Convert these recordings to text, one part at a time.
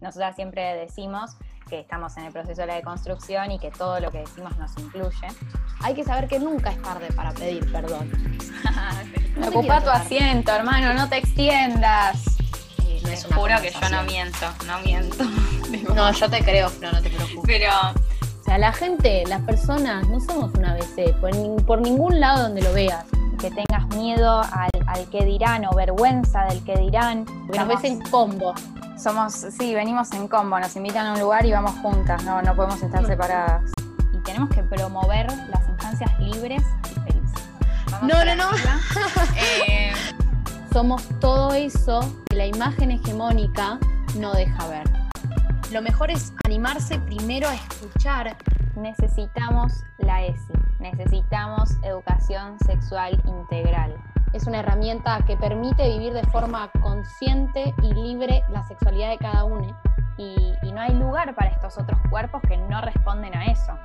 Nosotras siempre decimos que estamos en el proceso de la deconstrucción y que todo lo que decimos nos incluye. Hay que saber que nunca es tarde para pedir perdón. No Ocupa tu asiento, hermano, no te extiendas. te juro que yo no miento, no miento. No, yo te creo, Flo, no te preocupes. Pero O sea, la gente, las personas, no somos una ABC, por, por ningún lado donde lo veas. Que tengas miedo al, al que dirán o vergüenza del que dirán. Porque nos ves en combo. Somos, sí, venimos en combo, nos invitan a un lugar y vamos juntas, no, no podemos estar separadas. Y tenemos que promover las infancias libres y felices. vamos No, no, no. Eh, Somos todo eso que la imagen hegemónica no deja ver. Lo mejor es animarse primero a escuchar. Necesitamos la ESI, necesitamos educación sexual integral. Es una herramienta que permite vivir de forma consciente y libre la sexualidad de cada uno. Y, no hay lugar para estos otros cuerpos que no responden a eso.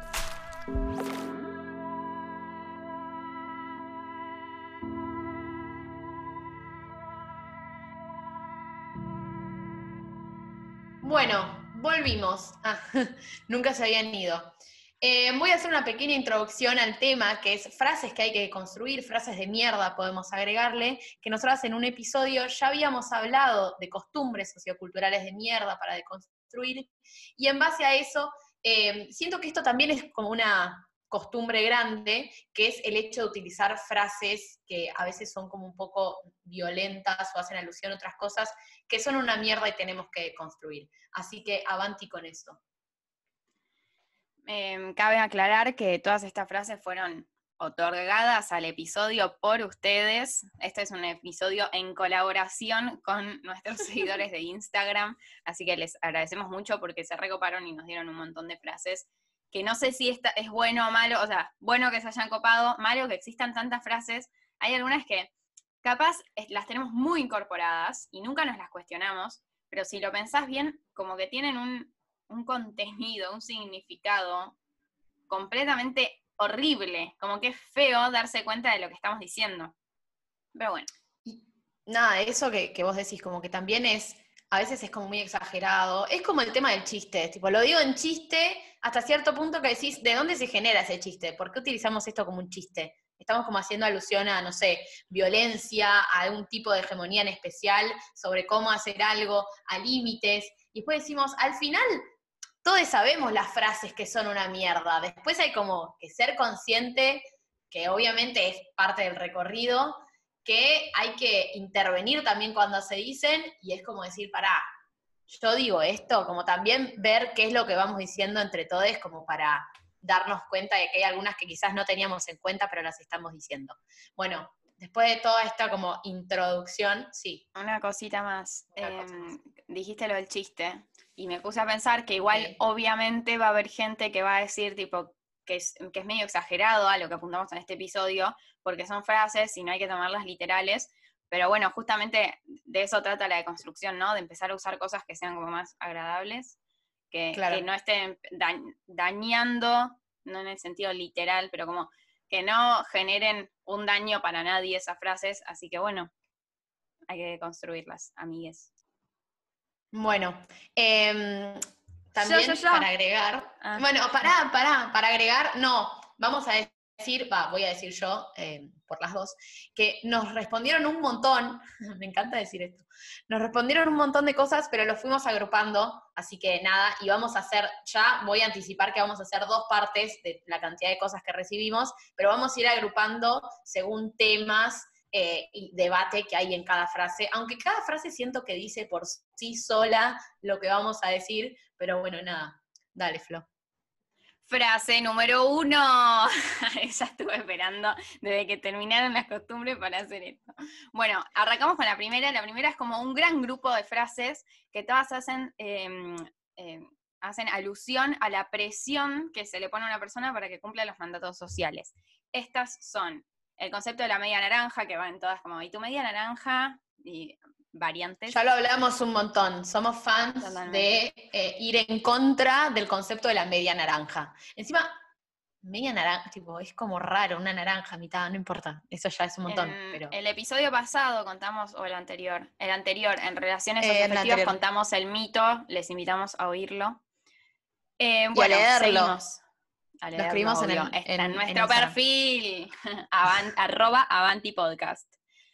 Bueno, volvimos. Ah, nunca se habían ido. Eh, voy a hacer una pequeña introducción al tema, que es frases que hay que construir, frases de mierda podemos agregarle, que nosotras en un episodio ya habíamos hablado de costumbres socioculturales de mierda para deconstruir, y en base a eso, eh, siento que esto también es como una costumbre grande, que es el hecho de utilizar frases que a veces son como un poco violentas o hacen alusión a otras cosas, que son una mierda y tenemos que construir. Así que avanti con esto. Em, cabe aclarar que todas estas frases fueron otorgadas al episodio por ustedes. Este es un episodio en colaboración con nuestros seguidores de Instagram, así que les agradecemos mucho porque se recoparon y nos dieron un montón de frases que no sé si esta es bueno o malo, o sea, bueno que se hayan copado, malo que existan tantas frases. Hay algunas que capaz las tenemos muy incorporadas y nunca nos las cuestionamos, pero si lo pensás bien, como que tienen un, un contenido, un significado completamente horrible, como que es feo darse cuenta de lo que estamos diciendo. Pero bueno, Nada, eso que, que vos decís, como que también es, a veces es como muy exagerado. Es como el tema del chiste, tipo, lo digo en chiste hasta cierto punto que decís, ¿de dónde se genera ese chiste? ¿Por qué utilizamos esto como un chiste? Estamos como haciendo alusión a, no sé, violencia, a algún tipo de hegemonía en especial, sobre cómo hacer algo, a límites. Y después decimos, al final, todos sabemos las frases que son una mierda. Después hay como que ser consciente, que obviamente es parte del recorrido, que hay que intervenir también cuando se dicen, y es como decir, pará, yo digo esto, como también ver qué es lo que vamos diciendo entre todos, como para darnos cuenta de que hay algunas que quizás no teníamos en cuenta, pero las estamos diciendo. Bueno, después de toda esta como introducción, sí. una cosita más. Una cosa Em, dijiste lo del chiste y me puse a pensar que igual obviamente va a haber gente que va a decir tipo que es, que es medio exagerado a lo que apuntamos en este episodio, porque son frases y no hay que tomarlas literales, pero bueno, justamente de eso trata la deconstrucción, ¿no? De empezar a usar cosas que sean como más agradables, que, Claro. que no estén da- dañando, no en el sentido literal, pero como que no generen un daño para nadie esas frases, así que bueno, hay que construirlas, amigues. Bueno, em, también yo, yo. para agregar, Ah. bueno, pará, pará, para agregar, no, vamos a decir, va, voy a decir yo, em, por las dos, que nos respondieron un montón, me encanta decir esto, nos respondieron un montón de cosas, pero lo fuimos agrupando, así que nada, y vamos a hacer, ya voy a anticipar que vamos a hacer dos partes de la cantidad de cosas que recibimos, pero vamos a ir agrupando según temas eh, y debate que hay en cada frase, aunque cada frase siento que dice por sí sola lo que vamos a decir, pero bueno, nada, dale, Flo. Frase número uno. Esa estuve esperando desde que terminaron las costumbres para hacer esto. Bueno, arrancamos con la primera. La primera es como un gran grupo de frases que todas hacen, em, em, hacen alusión a la presión que se le pone a una persona para que cumpla los mandatos sociales. Estas son el concepto de la media naranja, que van todas como, ¿y tu media naranja? Y variantes. Ya lo hablamos un montón, somos fans Totalmente. de eh, ir en contra del concepto de la media naranja. Encima, media naranja, tipo, es como raro, una naranja mitad, no importa, eso ya es un montón. En pero... El episodio pasado contamos, o el anterior, el anterior, en relaciones Eh, contamos el mito, les invitamos a oírlo. Eh, a bueno, leerlo. seguimos. A Lo escribimos en obvio. el- Está en- en, en nuestro Instagram. perfil, avan- arroba Avanti Podcast.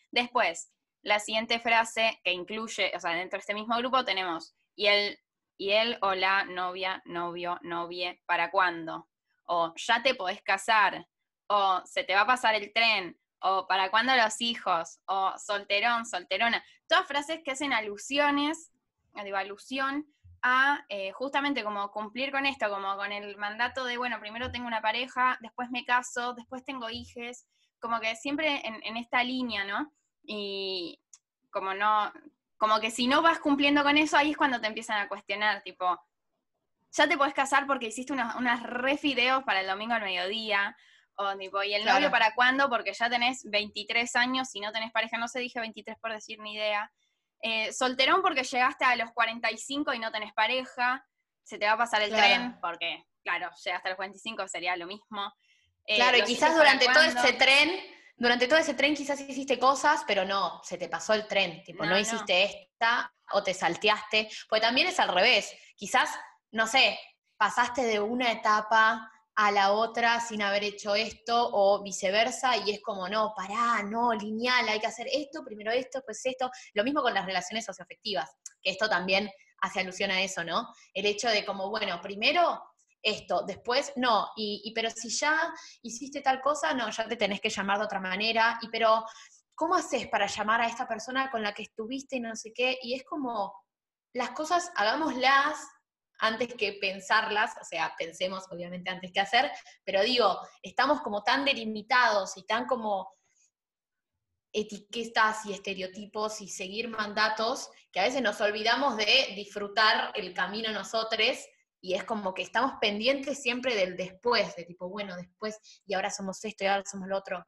Después, la siguiente frase que incluye, o sea, dentro de este mismo grupo tenemos, y él, y él o la novia, novio, novie, ¿para cuándo? O ya te podés casar, o se te va a pasar el tren, o para cuándo los hijos, o solterón, solterona. Todas frases que hacen alusiones, digo, alusión a eh, justamente como cumplir con esto, como con el mandato de, bueno, primero tengo una pareja, después me caso, después tengo hijes, como que siempre en esta línea, ¿no? Y como no, como que si no vas cumpliendo con eso, ahí es cuando te empiezan a cuestionar, tipo, ya te podés casar porque hiciste unos, unas re fideos para el domingo al mediodía, o tipo, ¿y el Claro. novio para cuándo? Porque ya tenés 23 años, si no tenés pareja, no sé, dije 23 por decir ni idea. Eh, solterón porque llegaste a los 45 y no tenés pareja, se te va a pasar el Claro. tren, porque, claro, llegaste a los 45 sería lo mismo. Eh, Claro, y quizás durante todo ese tren, durante todo ese tren quizás hiciste cosas, pero no, se te pasó el tren, tipo, No, no, no. hiciste esta o te salteaste, pues también es al revés, quizás, no sé, pasaste de una etapa a la otra sin haber hecho esto o viceversa y es como, no, pará, no, lineal, hay que hacer esto, primero esto, pues esto, lo mismo con las relaciones socioafectivas, que esto también hace alusión a eso, ¿no? El hecho de como, bueno, primero esto, después no, y, pero si ya hiciste tal cosa, no, ya te tenés que llamar de otra manera, y pero, ¿cómo haces para llamar a esta persona con la que estuviste y no sé qué? Y es como, las cosas, hagámoslas antes que pensarlas, o sea, pensemos obviamente antes que hacer, pero digo, estamos como tan delimitados y tan como etiquetas y estereotipos y seguir mandatos que a veces nos olvidamos de disfrutar el camino nosotros y es como que estamos pendientes siempre del después, de tipo, bueno, después, y ahora somos esto y ahora somos lo otro,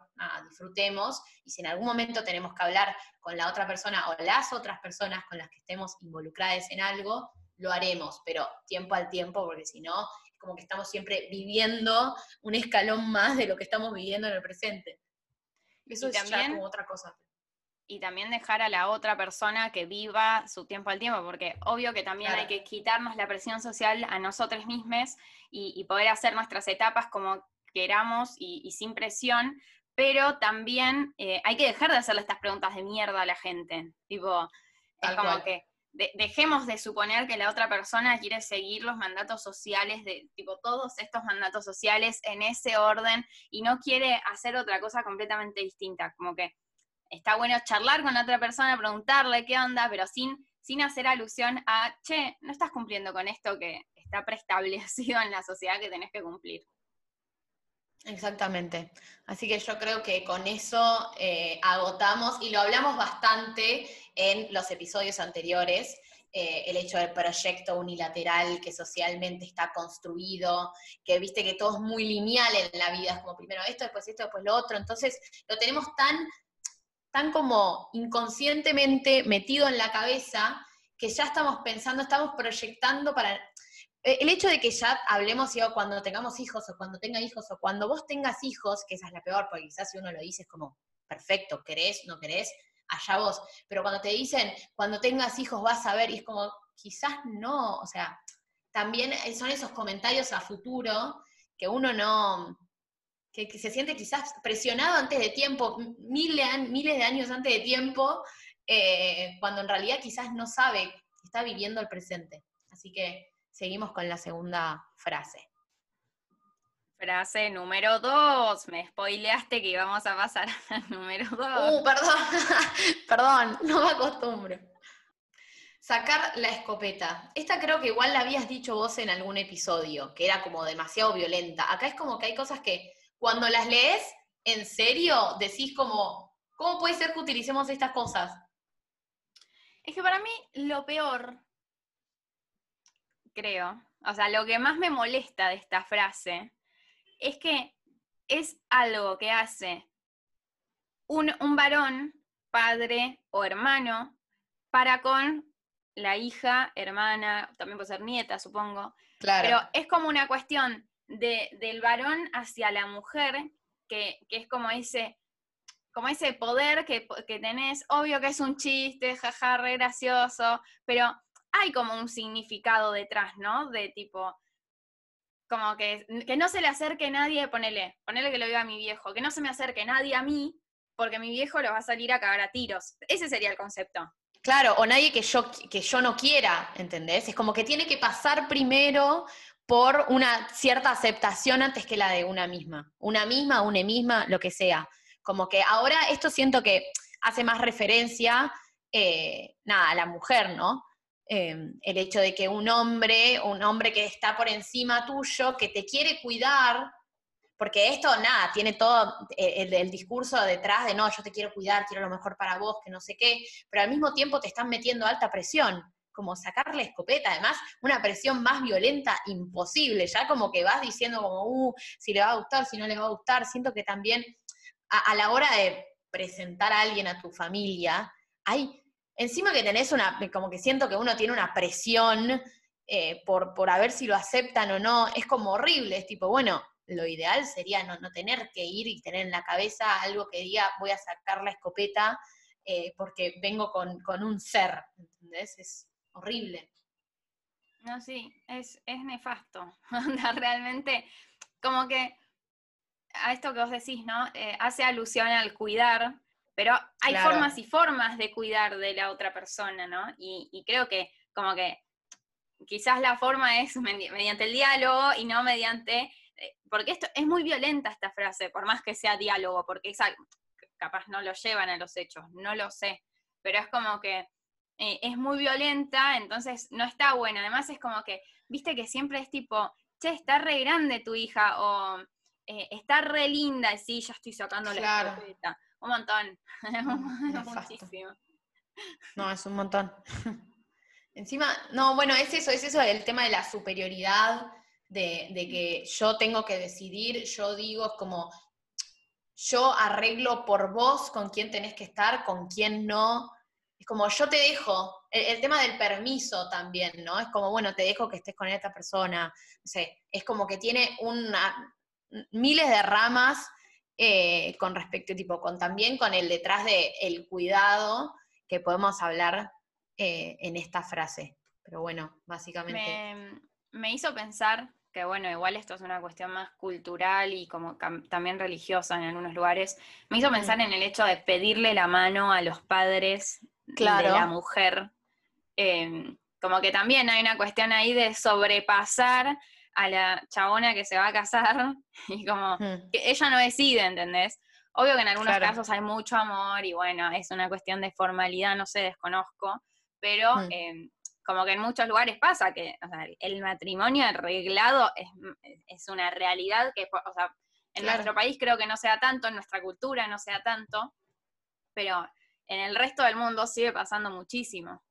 disfrutemos, y si en algún momento tenemos que hablar con la otra persona o las otras personas con las que estemos involucradas en algo, lo haremos, pero tiempo al tiempo, porque si no, es como que estamos siempre viviendo un escalón más de lo que estamos viviendo en el presente. Eso Y es ya también- como otra cosa. Y también dejar a la otra persona que viva su tiempo al tiempo, porque obvio que también Claro. hay que quitarnos la presión social a nosotros mismos y, y poder hacer nuestras etapas como queramos y, y sin presión, pero también eh, hay que dejar de hacerle estas preguntas de mierda a la gente. Tipo, es como cual. que de- dejemos de suponer que la otra persona quiere seguir los mandatos sociales, de tipo todos estos mandatos sociales en ese orden y no quiere hacer otra cosa completamente distinta. Como que está bueno charlar con la otra persona, preguntarle qué onda, pero sin, sin hacer alusión a, che, no estás cumpliendo con esto que está preestablecido en la sociedad que tenés que cumplir. Exactamente. Así que yo creo que con eso eh, agotamos y lo hablamos bastante en los episodios anteriores. eh, el hecho del proyecto unilateral que socialmente está construido, que viste que todo es muy lineal en la vida, es como primero esto, después esto, después lo otro. Entonces lo tenemos tan, tan como inconscientemente metido en la cabeza que ya estamos pensando, estamos proyectando para eh, el hecho de que ya hablemos cuando tengamos hijos o cuando tenga hijos o cuando vos tengas hijos, que esa es la peor, porque quizás si uno lo dice es como, perfecto, querés, no querés, allá vos. Pero cuando te dicen, cuando tengas hijos vas a ver, y es como, quizás no, o sea, también son esos comentarios a futuro que uno no, que, que se siente quizás presionado antes de tiempo, miles de, an- miles de años antes de tiempo, eh, cuando en realidad quizás no sabe, está viviendo el presente. Así que seguimos con la segunda frase. Frase número dos. Me spoileaste que íbamos a pasar al número dos. Uh, perdón, perdón, no me acostumbro. Sacar la escopeta. Esta creo que igual la habías dicho vos en algún episodio, que era como demasiado violenta. Acá es como que hay cosas que cuando las lees, en serio, decís como, ¿cómo puede ser que utilicemos estas cosas? Es que para mí lo peor, creo, o sea, lo que más me molesta de esta frase es que es algo que hace un, un varón, padre o hermano, para con la hija, hermana, también puede ser nieta, supongo, Claro. pero es como una cuestión del varón hacia la mujer, que, es como ese, como ese poder que, que, tenés, obvio que es un chiste, jaja, re gracioso, pero hay como un significado detrás, ¿no? De tipo, como que, que no se le acerque nadie, ponele, ponele que lo diga a mi viejo, que no se me acerque nadie a mí, porque mi viejo lo va a salir a cagar a tiros. Ese sería el concepto. Claro, o nadie que yo, que yo no quiera, ¿entendés? Es como que tiene que pasar primero por una cierta aceptación antes que la de una misma. Una misma, una misma, lo que sea. Como que ahora esto siento que hace más referencia, eh, nada, a la mujer, ¿no? Em, el hecho de que un hombre, un hombre que está por encima tuyo, que te quiere cuidar, porque esto, nada, tiene todo eh, el, discurso detrás de no, yo te quiero cuidar, quiero lo mejor para vos, que no sé qué, pero al mismo tiempo te están metiendo alta presión, como sacar la escopeta, además, una presión más violenta imposible, ya como que vas diciendo como, uh, si le va a gustar, si no le va a gustar, siento que también a la hora de presentar a alguien a tu familia, hay encima que tenés una, como que siento que uno tiene una presión eh, por, por a ver si lo aceptan o no, es como horrible, es tipo, bueno, lo ideal sería no, tener que ir y tener en la cabeza algo que diga voy a sacar la escopeta eh, porque vengo con, un ser, ¿entendés? Es horrible. No, sí, es, es nefasto. Realmente, como que a esto que vos decís, ¿no? Eh, hace alusión al cuidar, pero hay formas y formas de cuidar de la otra persona, ¿no? Y, creo que como que quizás la forma es mediante el diálogo y no mediante... Eh, porque esto es muy violenta esta frase, por más que sea diálogo, porque capaz no lo llevan a los hechos, no lo sé, pero es como que eh, es muy violenta, entonces no está buena. Además es como que, viste que siempre es tipo, che, está re grande tu hija, o eh, está re linda, y sí, ya estoy sacando la escopeta. Un montón. Muchísimo. No, es un montón. Encima, no, bueno, es eso, es eso el tema de la superioridad, de, que yo tengo que decidir, yo digo, es como, yo arreglo por vos con quién tenés que estar, con quién no. Es como, yo te dejo, el, tema del permiso también, ¿no? Es como, bueno, te dejo que estés con esta persona. No sé, es como que tiene una, miles de ramas eh, con respecto, tipo, con también con el detrás de el cuidado que podemos hablar eh, en esta frase. Pero bueno, básicamente. Me, hizo pensar que, bueno, igual esto es una cuestión más cultural y como también religiosa en algunos lugares. Me hizo pensar en el hecho de pedirle la mano a los padres de la mujer. Em, como que también hay una cuestión ahí de sobrepasar a la chabona que se va a casar y como hmm. que ella no decide, ¿entendés? Obvio que en algunos casos hay mucho amor y bueno, es una cuestión de formalidad, no sé, desconozco, pero hmm. em, como que en muchos lugares pasa que el matrimonio arreglado es, una realidad que, o sea, en nuestro país creo que no sea tanto, en nuestra cultura no sea tanto, pero en el resto del mundo sigue pasando muchísimo.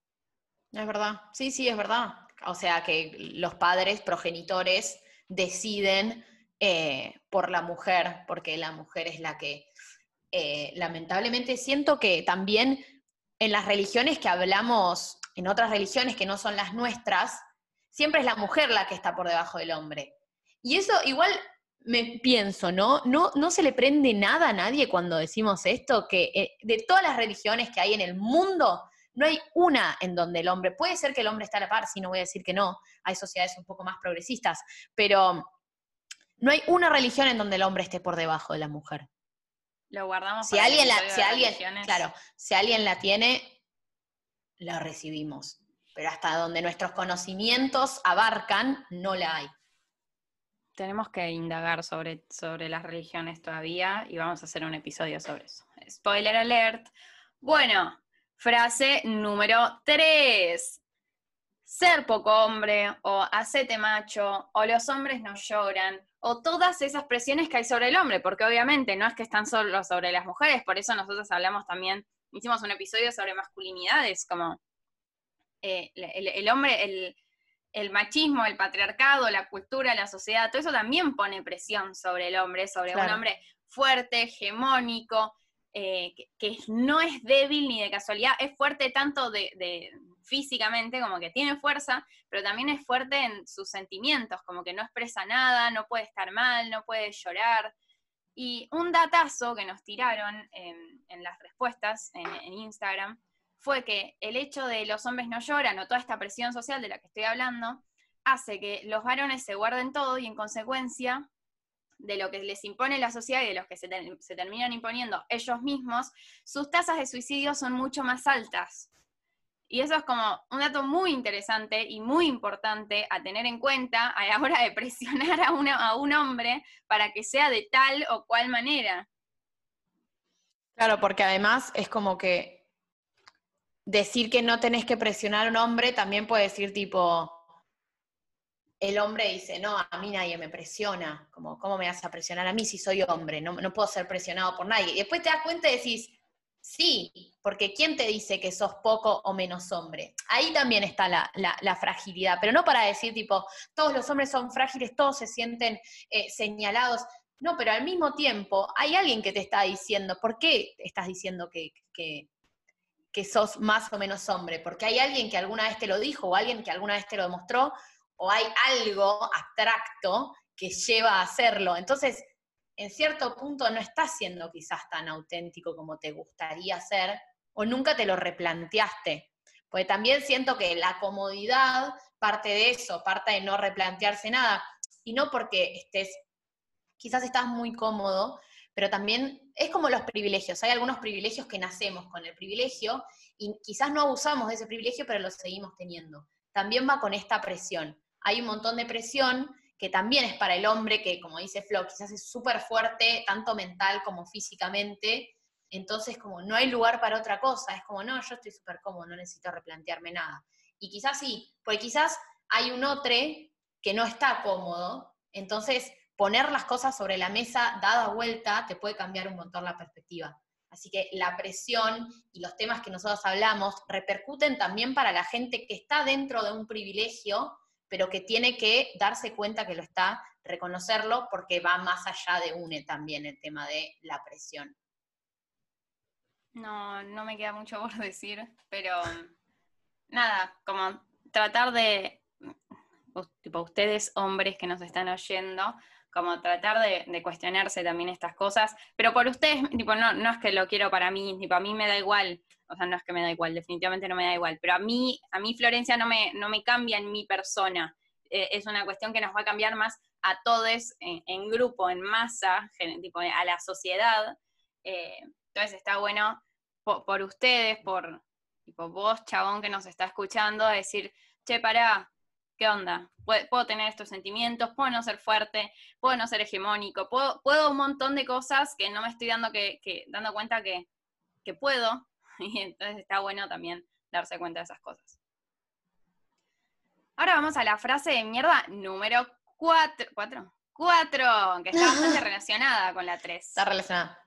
Es verdad, sí, sí, es verdad. O sea, que los padres, progenitores, deciden eh, por la mujer, porque la mujer es la que, eh, lamentablemente, siento que también en las religiones que hablamos, en otras religiones que no son las nuestras, siempre es la mujer la que está por debajo del hombre. Y eso igual me pienso, ¿no? No, no se le prende nada a nadie cuando decimos esto, que eh, de todas las religiones que hay en el mundo, no hay una en donde el hombre, puede ser que el hombre está a la par, si no voy a decir que no, hay sociedades un poco más progresistas, pero no hay una religión en donde el hombre esté por debajo de la mujer. Lo guardamos. Si alguien la, si alguien, claro, si alguien la tiene, la recibimos. Pero hasta donde nuestros conocimientos abarcan, no la hay. Tenemos que indagar sobre, sobre las religiones todavía y vamos a hacer un episodio sobre eso. Spoiler alert. Bueno, Frase número 3. Ser poco hombre, o hacete macho, o los hombres no lloran, o todas esas presiones que hay sobre el hombre, porque obviamente no es que están solo sobre las mujeres, por eso nosotros hablamos también, hicimos un episodio sobre masculinidades, como eh, el, hombre, el, el machismo, el patriarcado, la cultura, la sociedad, todo eso también pone presión sobre el hombre, sobre un hombre fuerte, hegemónico, eh, que, no es débil ni de casualidad, es fuerte tanto de, físicamente, como que tiene fuerza, pero también es fuerte en sus sentimientos, como que no expresa nada, no puede estar mal, no puede llorar. Y un datazo que nos tiraron en, las respuestas en, Instagram fue que el hecho de los hombres no lloran o toda esta presión social de la que estoy hablando hace que los varones se guarden todo y en consecuencia de lo que les impone la sociedad y de los que se, se terminan imponiendo ellos mismos, sus tasas de suicidio son mucho más altas. Y eso es como un dato muy interesante y muy importante a tener en cuenta a la hora de presionar a, a un hombre para que sea de tal o cual manera. Claro, porque además es como que decir que no tenés que presionar a un hombre también puede decir tipo, el hombre dice, no, a mí nadie me presiona, como, ¿cómo me vas a presionar a mí si soy hombre? No, no puedo ser presionado por nadie. Y después te das cuenta y decís, Sí, porque ¿quién te dice que sos poco o menos hombre? Ahí también está la, fragilidad, pero no para decir tipo, todos los hombres son frágiles, todos se sienten eh, señalados. No, pero al mismo tiempo hay alguien que te está diciendo, ¿por qué estás diciendo que, que sos más o menos hombre? Porque hay alguien que alguna vez te lo dijo o alguien que alguna vez te lo demostró o hay algo abstracto que lleva a hacerlo. Entonces, en cierto punto no estás siendo quizás tan auténtico como te gustaría ser, o nunca te lo replanteaste. Porque también siento que la comodidad parte de eso, parte de no replantearse nada. Y no porque estés, quizás estás muy cómodo, pero también es como los privilegios. Hay algunos privilegios que nacemos con el privilegio y quizás no abusamos de ese privilegio, pero lo seguimos teniendo. También va con esta presión. Hay un montón de presión que también es para el hombre, que como dice Flo, quizás es súper fuerte, tanto mental como físicamente, entonces como no hay lugar para otra cosa, es como, no, yo estoy súper cómodo, no necesito replantearme nada. Y quizás sí, porque quizás hay un otro que no está cómodo, entonces poner las cosas sobre la mesa dada vuelta te puede cambiar un montón la perspectiva. Así que la presión y los temas que nosotros hablamos repercuten también para la gente que está dentro de un privilegio pero que tiene que darse cuenta que lo está, reconocerlo, porque va más allá de UNE también el tema de la presión. No, no me queda mucho por decir, pero nada, como tratar de, tipo ustedes hombres que nos están oyendo, como tratar de, cuestionarse también estas cosas, pero por ustedes, tipo, no, no es que lo quiero para mí, tipo, a mí me da igual, o sea, no es que me da igual, definitivamente no me da igual, pero a mí, a mí Florencia no me, no me cambia en mi persona, eh, es una cuestión que nos va a cambiar más a todos en, grupo, en masa, tipo, a la sociedad, eh, entonces está bueno por, ustedes, por tipo, vos, chabón, que nos está escuchando, decir, che, pará, ¿qué onda? Puedo, tener estos sentimientos, puedo no ser fuerte, puedo no ser hegemónico, puedo, puedo un montón de cosas que no me estoy dando, que, dando cuenta que, puedo, y entonces está bueno también darse cuenta de esas cosas. Ahora vamos a la frase de mierda número 4, ¿cuatro? 4, que está bastante relacionada con la 3. Está relacionada.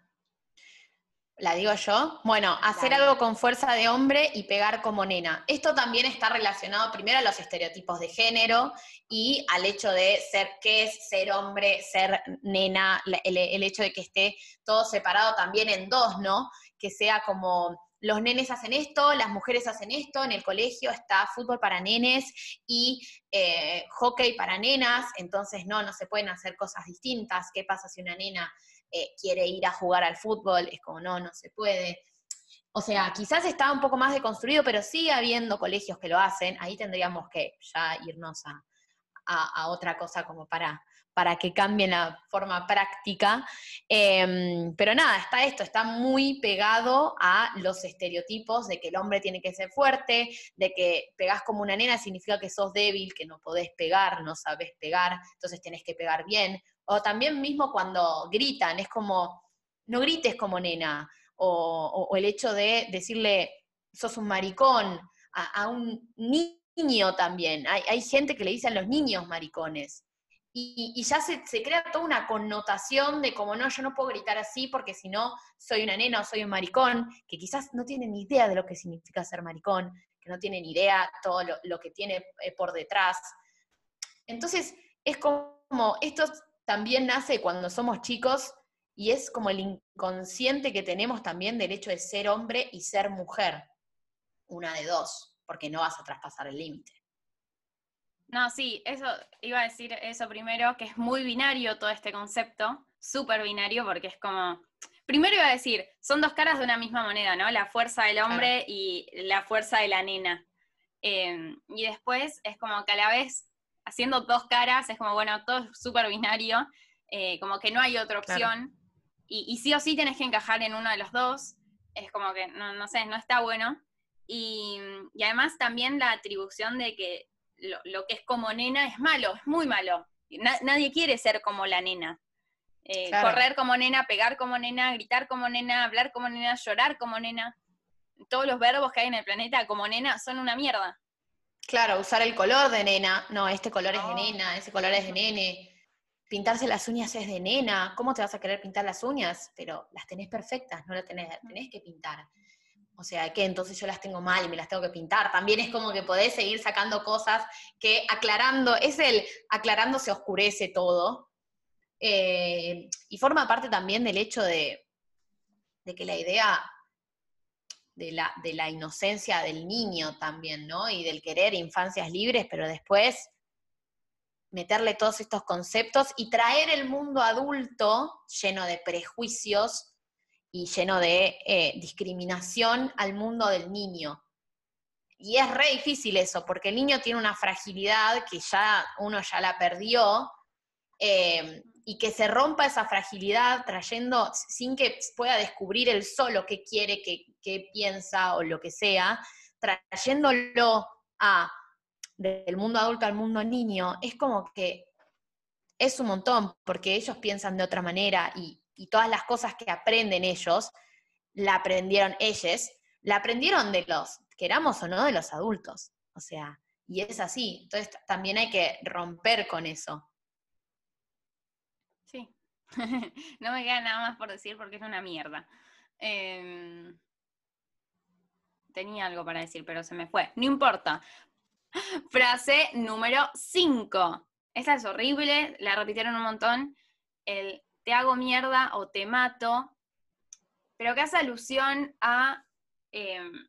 ¿La digo yo? Bueno, hacer algo con fuerza de hombre y pegar como nena. Esto también está relacionado primero a los estereotipos de género y al hecho de ser, qué es ser hombre, ser nena, el, hecho de que esté todo separado también en dos, ¿no? Que sea como los nenes hacen esto, las mujeres hacen esto, en el colegio está fútbol para nenes y eh, hockey para nenas, entonces no, no se pueden hacer cosas distintas. ¿Qué pasa si una nena eh, quiere ir a jugar al fútbol, es como, no, no se puede. O sea, quizás está un poco más deconstruido, pero sigue habiendo colegios que lo hacen. Ahí tendríamos que ya irnos a, otra cosa como para, para que cambie la forma práctica. Em, pero nada, está esto, está muy pegado a los estereotipos de que el hombre tiene que ser fuerte, de que pegás como una nena significa que sos débil, que no podés pegar, no sabes pegar, entonces tenés que pegar bien. O también mismo cuando gritan, es como, no grites como nena. O, el hecho de decirle, sos un maricón, a, un niño también. Hay, gente que le dicen los niños maricones. Y, ya se, crea toda una connotación de como no, yo no puedo gritar así porque si no soy una nena o soy un maricón, que quizás no tienen ni idea de lo que significa ser maricón, que no tienen idea todo lo, lo que tiene eh, por detrás. Entonces, es como estos también nace cuando somos chicos y es como el inconsciente que tenemos también del hecho de ser hombre y ser mujer. Una de dos. porque no vas a traspasar el límite. No, sí, eso iba a decir eso primero, que es muy binario todo este concepto, súper binario, porque es como. Primero iba a decir, son dos caras de una misma moneda, ¿no? La fuerza del hombre y la fuerza de la nena. Em, y después es como que a la vez, haciendo dos caras, es como, bueno, todo es súper binario, eh, como que no hay otra opción. Y, sí o sí tenés que encajar en uno de los dos. Es como que, no, no sé, no está bueno. Y, y además también la atribución de que lo, que es como nena es malo, es muy malo. nadie quiere ser como la nena. Eh, correr como nena, pegar como nena, gritar como nena, hablar como nena, llorar como nena. Todos los verbos que hay en el planeta como nena son una mierda. Claro, usar el color de nena. No, este color es de nena, ese color es de nene. Pintarse las uñas es de nena. ¿Cómo te vas a querer pintar las uñas? Pero las tenés perfectas, no las tenés, tenés que pintar. O sea, que entonces yo las tengo mal y me las tengo que pintar. También es como que podés seguir sacando cosas que aclarando, es el aclarando se oscurece todo. Eh, y forma parte también del hecho de, que la idea de la, de la, inocencia del niño también, ¿no? Y del querer infancias libres, pero después meterle todos estos conceptos y traer el mundo adulto lleno de prejuicios y lleno de eh, discriminación al mundo del niño. Y es re difícil eso, porque el niño tiene una fragilidad que ya uno ya la perdió, eh, y que se rompa esa fragilidad trayendo, sin que pueda descubrir él solo qué quiere, qué, qué piensa o lo que sea, trayéndolo a del mundo adulto al mundo niño, es como que es un montón, porque ellos piensan de otra manera y y todas las cosas que aprenden ellos, la aprendieron ellos, la aprendieron de los, queramos o no, de los adultos. O sea, y es así. Entonces también hay que romper con eso. No me queda nada más por decir porque es una mierda. Em, tenía algo para decir, pero se me fue. No importa. Frase número 5. Esta es horrible, la repitieron un montón. El te hago mierda o te mato, pero que hace alusión a em,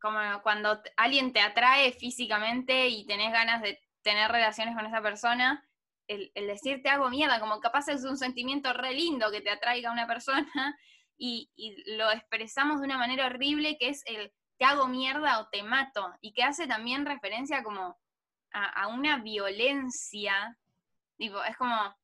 como cuando alguien te atrae físicamente y tenés ganas de tener relaciones con esa persona, el, decir te hago mierda, como capaz es un sentimiento re lindo que te atraiga a una persona y, lo expresamos de una manera horrible que es el te hago mierda o te mato y que hace también referencia como a, a una violencia, es como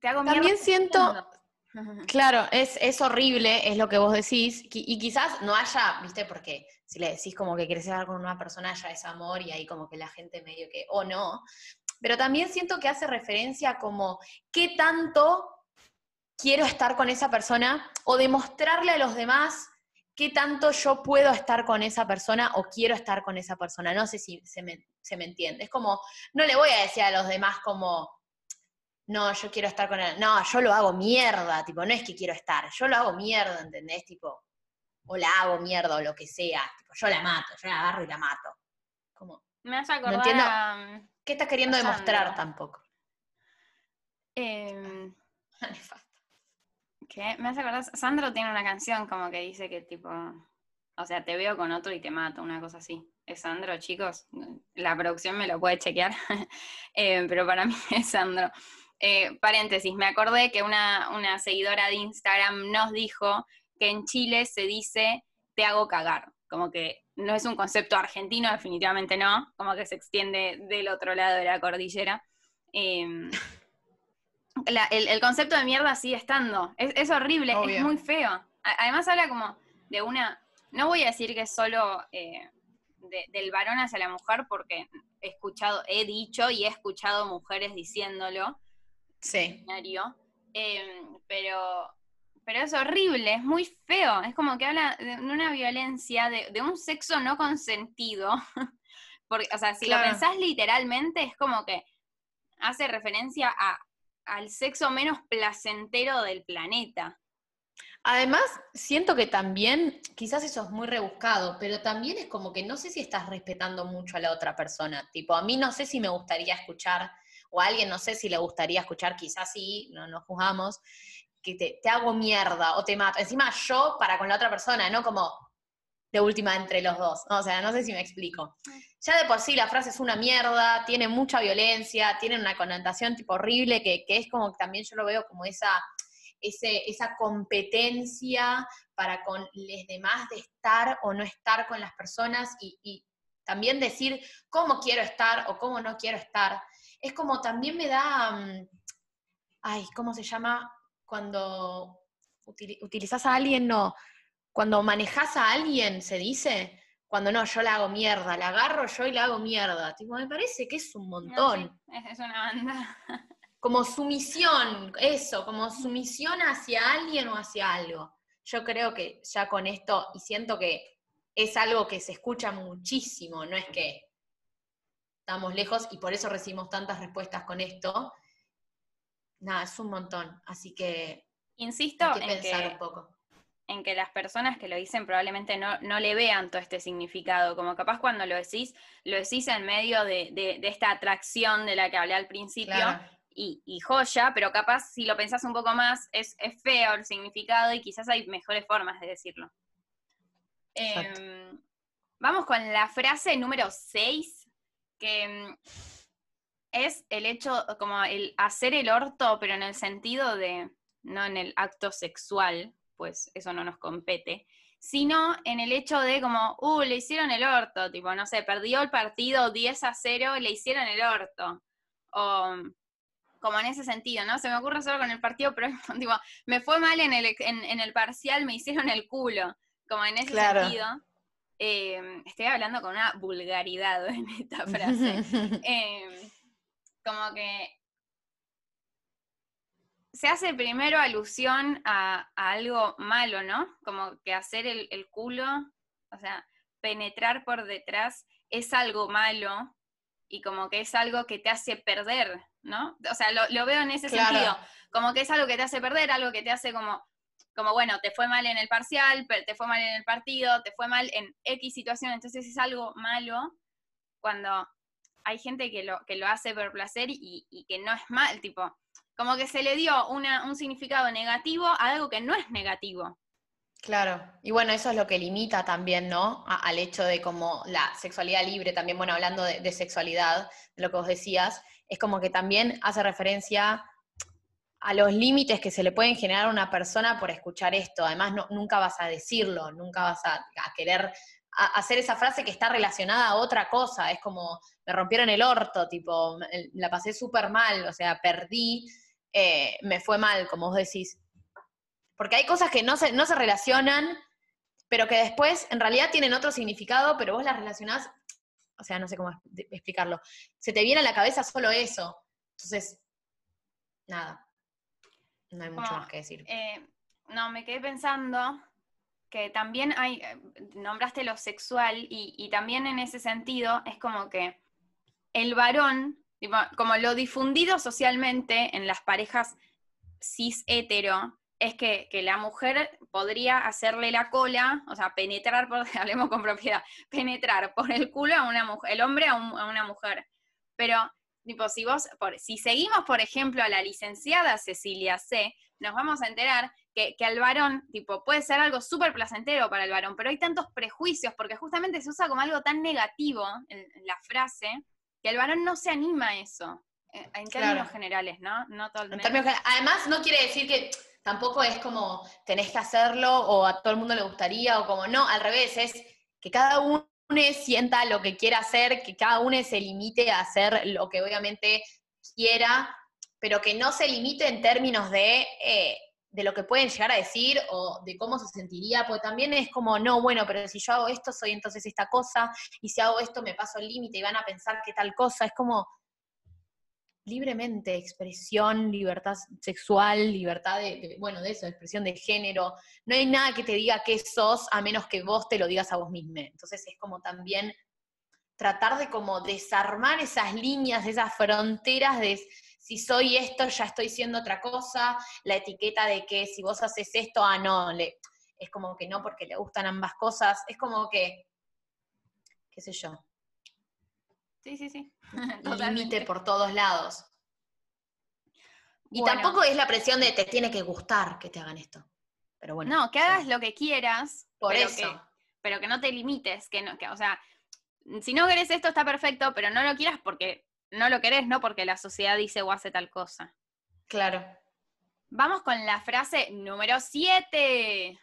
también siento, claro, es, es, horrible, es lo que vos decís, y quizás no haya, viste, porque si le decís como que querés estar con una persona ya es amor y ahí como que la gente medio que, o no, pero también siento que hace referencia como qué tanto quiero estar con esa persona o demostrarle a los demás qué tanto yo puedo estar con esa persona o quiero estar con esa persona. No sé si se me, se me entiende. Es como, no le voy a decir a los demás como, no, yo quiero estar con él, no, yo lo hago mierda, tipo, no es que quiero estar, yo lo hago mierda, ¿entendés? Tipo, o la hago mierda o lo que sea, tipo, yo la mato, yo la agarro y la mato. Como, Me hace acordar no entiendo, ¿Qué estás queriendo demostrar tampoco? Eh, ¿Qué? Me hace acordar, Sandro tiene una canción como que dice que tipo, o sea, te veo con otro y te mato, una cosa así. Es Sandro, chicos. La producción me lo puede chequear, eh, pero para mí es Sandro. Eh, paréntesis, me acordé que una, seguidora de Instagram nos dijo que en Chile se dice te hago cagar, como que no es un concepto argentino, definitivamente no, como que se extiende del otro lado de la cordillera. Em, el, concepto de mierda sigue estando, es, horrible, es muy feo. Además habla como de una, no voy a decir que es solo eh, del varón hacia la mujer, porque he escuchado, he dicho y he escuchado mujeres diciéndolo, Sí. Em, pero, pero es horrible, es muy feo. Es como que habla de una violencia, de, un sexo no consentido. Porque, o sea, si lo pensás literalmente, es como que hace referencia a, al sexo menos placentero del planeta. Además, siento que también, quizás eso es muy rebuscado, pero también es como que no sé si estás respetando mucho a la otra persona. Tipo, a mí no sé si me gustaría escuchar o a alguien, no sé si le gustaría escuchar, quizás sí, no nos juzgamos, que te, hago mierda o te mato. Encima yo para con la otra persona, ¿no? Como de última entre los dos. O sea, no sé si me explico. Ya de por sí la frase es una mierda, tiene mucha violencia, tiene una connotación tipo horrible, que, es como que también yo lo veo como esa, esa competencia para con los demás de estar o no estar con las personas y, y también decir cómo quiero estar o cómo no quiero estar. Es como también me da, mm, ay, ¿cómo se llama? Cuando util- utilizas a alguien, no, cuando manejas a alguien, se dice, cuando no, yo la hago mierda, la agarro yo y la hago mierda. Tipo, me parece que es un montón. No, sí, es, es una banda. Como sumisión, eso, como sumisión hacia alguien o hacia algo. Yo creo que ya con esto, y siento que es algo que se escucha muchísimo, no es que estamos lejos y por eso recibimos tantas respuestas con esto. Nada, es un montón. Así que Insisto hay que en pensar que un poco. en que las personas que lo dicen probablemente no, no le vean todo este significado, como capaz cuando lo decís, lo decís en medio de, de- de esta atracción de la que hablé al principio, Claro. y, y joya, pero capaz si lo pensás un poco más, es, es feo el significado y quizás hay mejores formas de decirlo. Em, vamos con la frase número 6, que es el hecho, como el hacer el orto, pero en el sentido de, no en el acto sexual, pues eso no nos compete, sino en el hecho de como, uh, le hicieron el orto, tipo, no sé, perdió el partido 10 a 0, le hicieron el orto. O como en ese sentido, ¿no? Se me ocurre solo con el partido, pero tipo, me fue mal en el, en, en el parcial, me hicieron el culo. Como en ese Claro. sentido. Eh, estoy hablando con una vulgaridad en esta frase. Eh, como que se hace primero alusión a, a algo malo, ¿no? Como que hacer el, el culo, o sea, penetrar por detrás es algo malo y como que es algo que te hace perder, ¿no? O sea, lo, lo veo en ese Claro. sentido, como que es algo que te hace perder, algo que te hace como, como bueno, te fue mal en el parcial, te fue mal en el partido, te fue mal en X situación, entonces es algo malo cuando hay gente que lo, que lo hace por placer y, que no es mal, tipo, como que se le dio un significado negativo a algo que no es negativo. Claro, y bueno, eso es lo que limita también, ¿no? Al hecho de como la sexualidad libre, también, bueno, hablando de, sexualidad, de lo que vos decías, es como que también hace referencia a los límites que se le pueden generar a una persona por escuchar esto. Además, nunca vas a decirlo, nunca vas a querer a- hacer esa frase que está relacionada a otra cosa. Es como, me rompieron el orto, tipo, la pasé súper mal, o sea, perdí, eh, me fue mal, como vos decís. Porque hay cosas que no se, no se relacionan, pero que después en realidad tienen otro significado, pero vos las relacionás, o sea, no sé cómo explicarlo. Se te viene a la cabeza solo eso. Entonces, nada. No hay mucho más que decir. Eh, no, me quedé pensando que también hay, eh, nombraste lo sexual y, y también en ese sentido es como que el varón, como lo difundido socialmente en las parejas cis hetero, es que, que la mujer podría hacerle la cola, o sea, penetrar, por, hablemos con propiedad, penetrar por el culo a una mujer, el hombre a una mujer. Pero, tipo, si vos, por, si seguimos, por ejemplo, a la licenciada Cecilia C., nos vamos a enterar que, que al varón, tipo, puede ser algo súper placentero para el varón, pero hay tantos prejuicios, porque justamente se usa como algo tan negativo en, en la frase, que el varón no se anima a eso, en, en términos generales, ¿no? No todo el En términos generales- además, no quiere decir que tampoco es como tenés que hacerlo o a todo el mundo le gustaría o como no, al revés, es que cada uno sienta lo que quiera hacer, que cada uno se limite a hacer lo que obviamente quiera, pero que no se limite en términos de, eh, de lo que pueden llegar a decir o de cómo se sentiría, porque también es como, no, bueno, pero si yo hago esto, soy entonces esta cosa, y si hago esto, me paso el límite y van a pensar que tal cosa, es como libremente, expresión, libertad sexual, libertad de, de, bueno, de eso, expresión de género. No hay nada que te diga qué sos a menos que vos te lo digas a vos misma. Entonces es como también tratar de como desarmar esas líneas, esas fronteras de si soy esto, ya estoy siendo otra cosa, la etiqueta de que si vos haces esto, ah, no, le, es como que no porque le gustan ambas cosas, es como que, qué sé yo, Sí, sí, sí. límite por todos lados. Y Bueno. tampoco es la presión de te tiene que gustar que te hagan esto. Pero bueno. No, que sí. hagas lo que quieras. Por pero eso. que- pero que no te limites, que no, que, o sea, si no querés esto está perfecto, pero no lo quieras porque no lo querés, no porque la sociedad dice o hace tal cosa. Claro. Vamos con la frase número 7.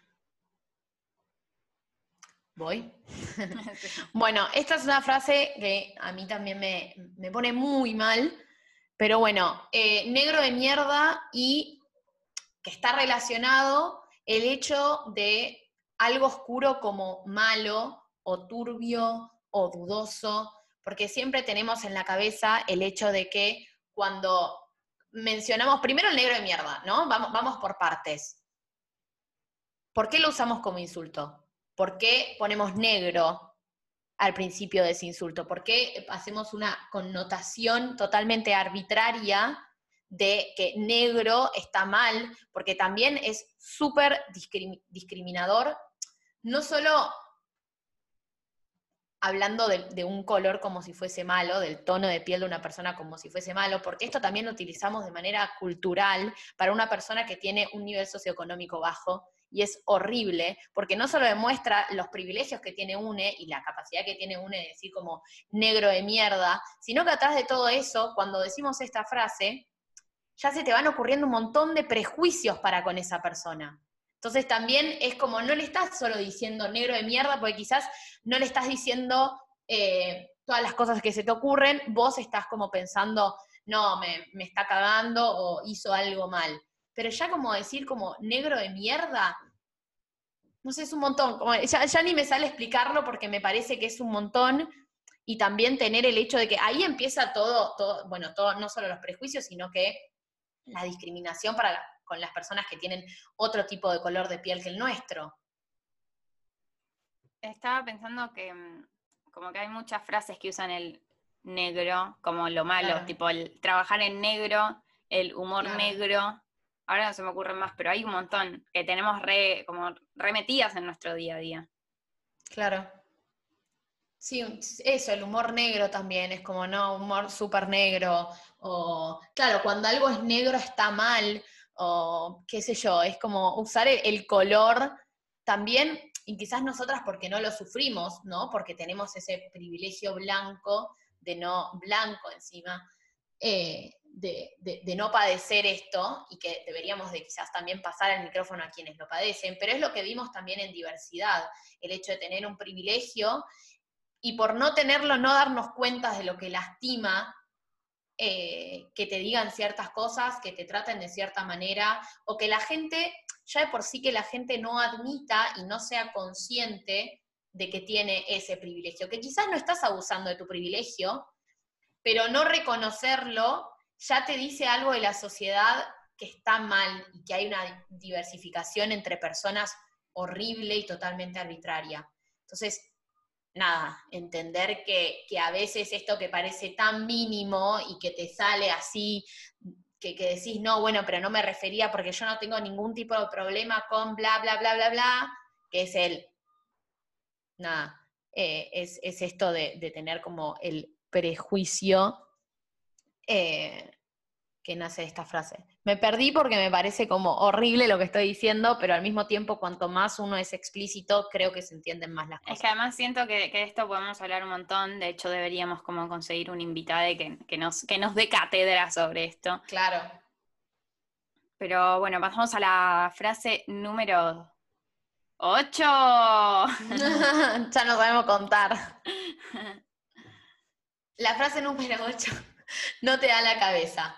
Voy. bueno, esta es una frase que a mí también me, me pone muy mal, pero bueno, eh, negro de mierda y que está relacionado el hecho de algo oscuro como malo o turbio o dudoso, porque siempre tenemos en la cabeza el hecho de que cuando mencionamos primero el negro de mierda, ¿no? Vamos, por partes. ¿Por qué lo usamos como insulto? ¿Por qué ponemos negro al principio de ese insulto? ¿Por qué hacemos una connotación totalmente arbitraria de que negro está mal? Porque también es súper discriminador, no solo hablando de, un color como si fuese malo, del tono de piel de una persona como si fuese malo, porque esto también lo utilizamos de manera cultural para una persona que tiene un nivel socioeconómico bajo y es horrible, porque no solo demuestra los privilegios que tiene UNE y la capacidad que tiene UNE de decir como negro de mierda, sino que atrás de todo eso, cuando decimos esta frase, ya se te van ocurriendo un montón de prejuicios para con esa persona. Entonces también es como, no le estás solo diciendo negro de mierda, porque quizás no le estás diciendo eh, todas las cosas que se te ocurren, vos estás como pensando, no, me, me está cagando o hizo algo mal pero ya como decir como negro de mierda, no sé, es un montón. ya, ni me sale explicarlo porque me parece que es un montón. Y también tener el hecho de que ahí empieza todo, todo bueno, todo, no solo los prejuicios, sino que la discriminación para, con las personas que tienen otro tipo de color de piel que el nuestro. Estaba pensando que mm, como que hay muchas frases que usan el negro como lo malo, tipo el trabajar en negro, el humor negro, ahora no se me ocurren más, pero hay un montón que tenemos re, como remetidas en nuestro día a día. Claro. Sí, eso, el humor negro también, es como, no, humor súper negro, o, claro, cuando algo es negro está mal, o qué sé yo, es como usar el, color también, y quizás nosotras porque no lo sufrimos, ¿no? Porque tenemos ese privilegio blanco, de no, blanco encima, eh, de, no padecer esto y que deberíamos de quizás también pasar el micrófono a quienes lo padecen, pero es lo que vimos también en diversidad, el hecho de tener un privilegio y por no tenerlo no darnos cuenta de lo que lastima eh, que te digan ciertas cosas, que te traten de cierta manera, o que la gente, ya de por sí que la gente no admita y no sea consciente de que tiene ese privilegio, que quizás no estás abusando de tu privilegio, pero no reconocerlo ya te dice algo de la sociedad que está mal y que hay una diversificación entre personas horrible y totalmente arbitraria. Entonces, nada, entender que, a veces esto que parece tan mínimo y que te sale así, que, decís, no, bueno, pero no me refería porque yo no tengo ningún tipo de problema con bla, bla, bla, bla, bla, que es el, nada, eh, es, esto de, de, tener como el prejuicio eh, que nace esta frase. Me perdí porque me parece como horrible lo que estoy diciendo, pero al mismo tiempo, cuanto más uno es explícito, creo que se entienden más las cosas. Es que además siento que, de esto podemos hablar un montón, de hecho deberíamos como conseguir un invitado que, que, nos, que nos dé cátedra sobre esto. Claro. Pero bueno, pasamos a la frase número 8. ya no sabemos contar. La frase número 8 no te da la cabeza.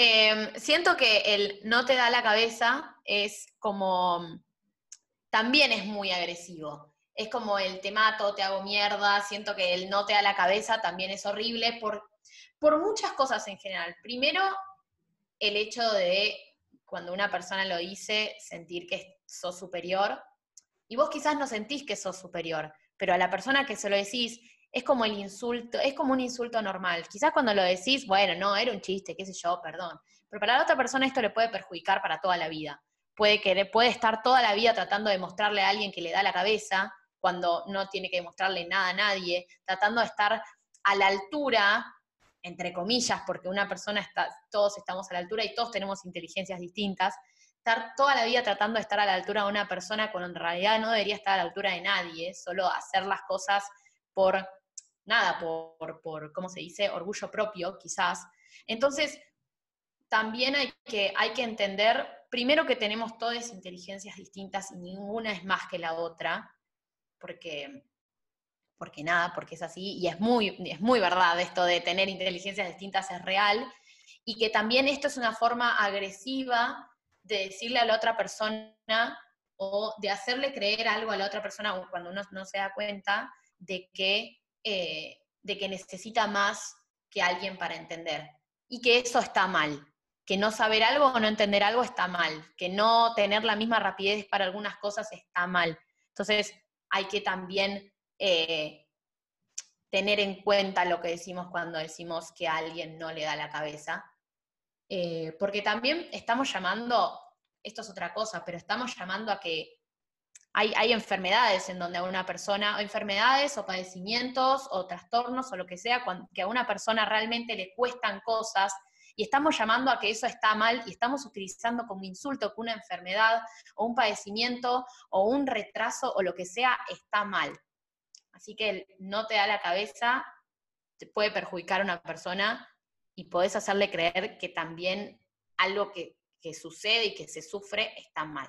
Em, siento que el no te da la cabeza es como, también es muy agresivo. Es como el te mato, te hago mierda, siento que el no te da la cabeza también es horrible por, por muchas cosas en general. Primero, el hecho de cuando una persona lo dice, sentir que sos superior. Y vos quizás no sentís que sos superior, pero a la persona que se lo decís, es como el insulto, es como un insulto normal. Quizás cuando lo decís, bueno, no, era un chiste, qué sé yo, perdón. Pero para la otra persona esto le puede perjudicar para toda la vida. Puede, querer, puede estar toda la vida tratando de mostrarle a alguien que le da la cabeza cuando no tiene que demostrarle nada a nadie, tratando de estar a la altura, entre comillas, porque una persona está, todos estamos a la altura y todos tenemos inteligencias distintas, estar toda la vida tratando de estar a la altura de una persona cuando en realidad no debería estar a la altura de nadie, solo hacer las cosas por nada, por, por ¿cómo se dice? Orgullo propio, quizás. Entonces, también hay que, hay que entender, primero que tenemos todas inteligencias distintas y ninguna es más que la otra, porque, porque nada, porque es así, y es muy, es muy verdad esto de tener inteligencias distintas es real, y que también esto es una forma agresiva de decirle a la otra persona o de hacerle creer algo a la otra persona cuando uno no se da cuenta de que, eh, de que necesita más que alguien para entender. Y que eso está mal. Que no saber algo o no entender algo está mal. Que no tener la misma rapidez para algunas cosas está mal. Entonces hay que también eh, tener en cuenta lo que decimos cuando decimos que a alguien no le da la cabeza eh, porque también estamos llamando, esto es otra cosa, pero estamos llamando a que hay, hay, enfermedades en donde a una persona, o enfermedades o padecimientos o trastornos o lo que sea, que a una persona realmente le cuestan cosas y estamos llamando a que eso está mal y estamos utilizando como insulto que una enfermedad o un padecimiento o un retraso o lo que sea está mal. Así que no te da la cabeza, te puede perjudicar a una persona y podés hacerle creer que también algo que, sucede y que se sufre está mal.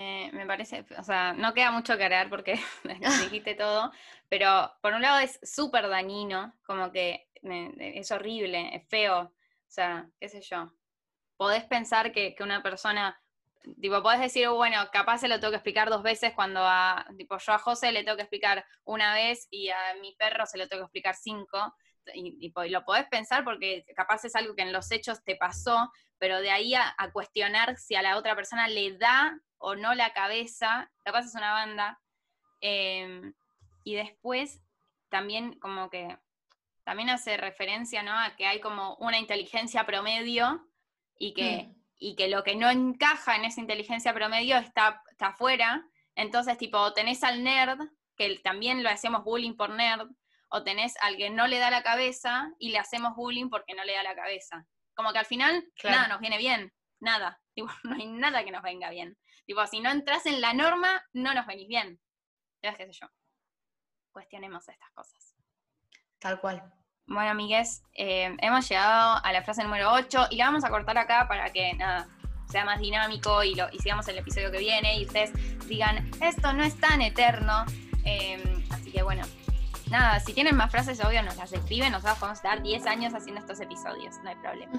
Me, parece, o sea, no queda mucho que agregar porque dijiste todo, pero por un lado es súper dañino, como que es horrible, es feo, o sea, qué sé yo. Podés pensar que, una persona, tipo, podés decir, bueno, capaz se lo tengo que explicar dos veces cuando a, tipo, yo a José le tengo que explicar una vez y a mi perro se lo tengo que explicar cinco, y, lo podés pensar porque capaz es algo que en los hechos te pasó, pero de ahí a, cuestionar si a la otra persona le da o no la cabeza, capaz es una banda. Em, y después también como que también hace referencia ¿no? a que hay como una inteligencia promedio y que, mm. y que lo que no encaja en esa inteligencia promedio está, está afuera. Entonces, tipo, tenés al nerd, que también lo hacemos bullying por nerd, o tenés al que no le da la cabeza y le hacemos bullying porque no le da la cabeza. Como que al final nada nos viene bien, nada. no hay nada que nos venga bien. Tipo, si no entras en la norma, no nos venís bien. Ya qué sé yo. Cuestionemos estas cosas. Tal cual. Bueno, amigues, eh, hemos llegado a la frase número 8 y la vamos a cortar acá para que nada, sea más dinámico y, lo, y sigamos el episodio que viene y ustedes digan, esto no es tan eterno. Eh, así que bueno, nada, si tienen más frases, obvio, nos las escriben, nosotros podemos dar 10 años haciendo estos episodios, no hay problema.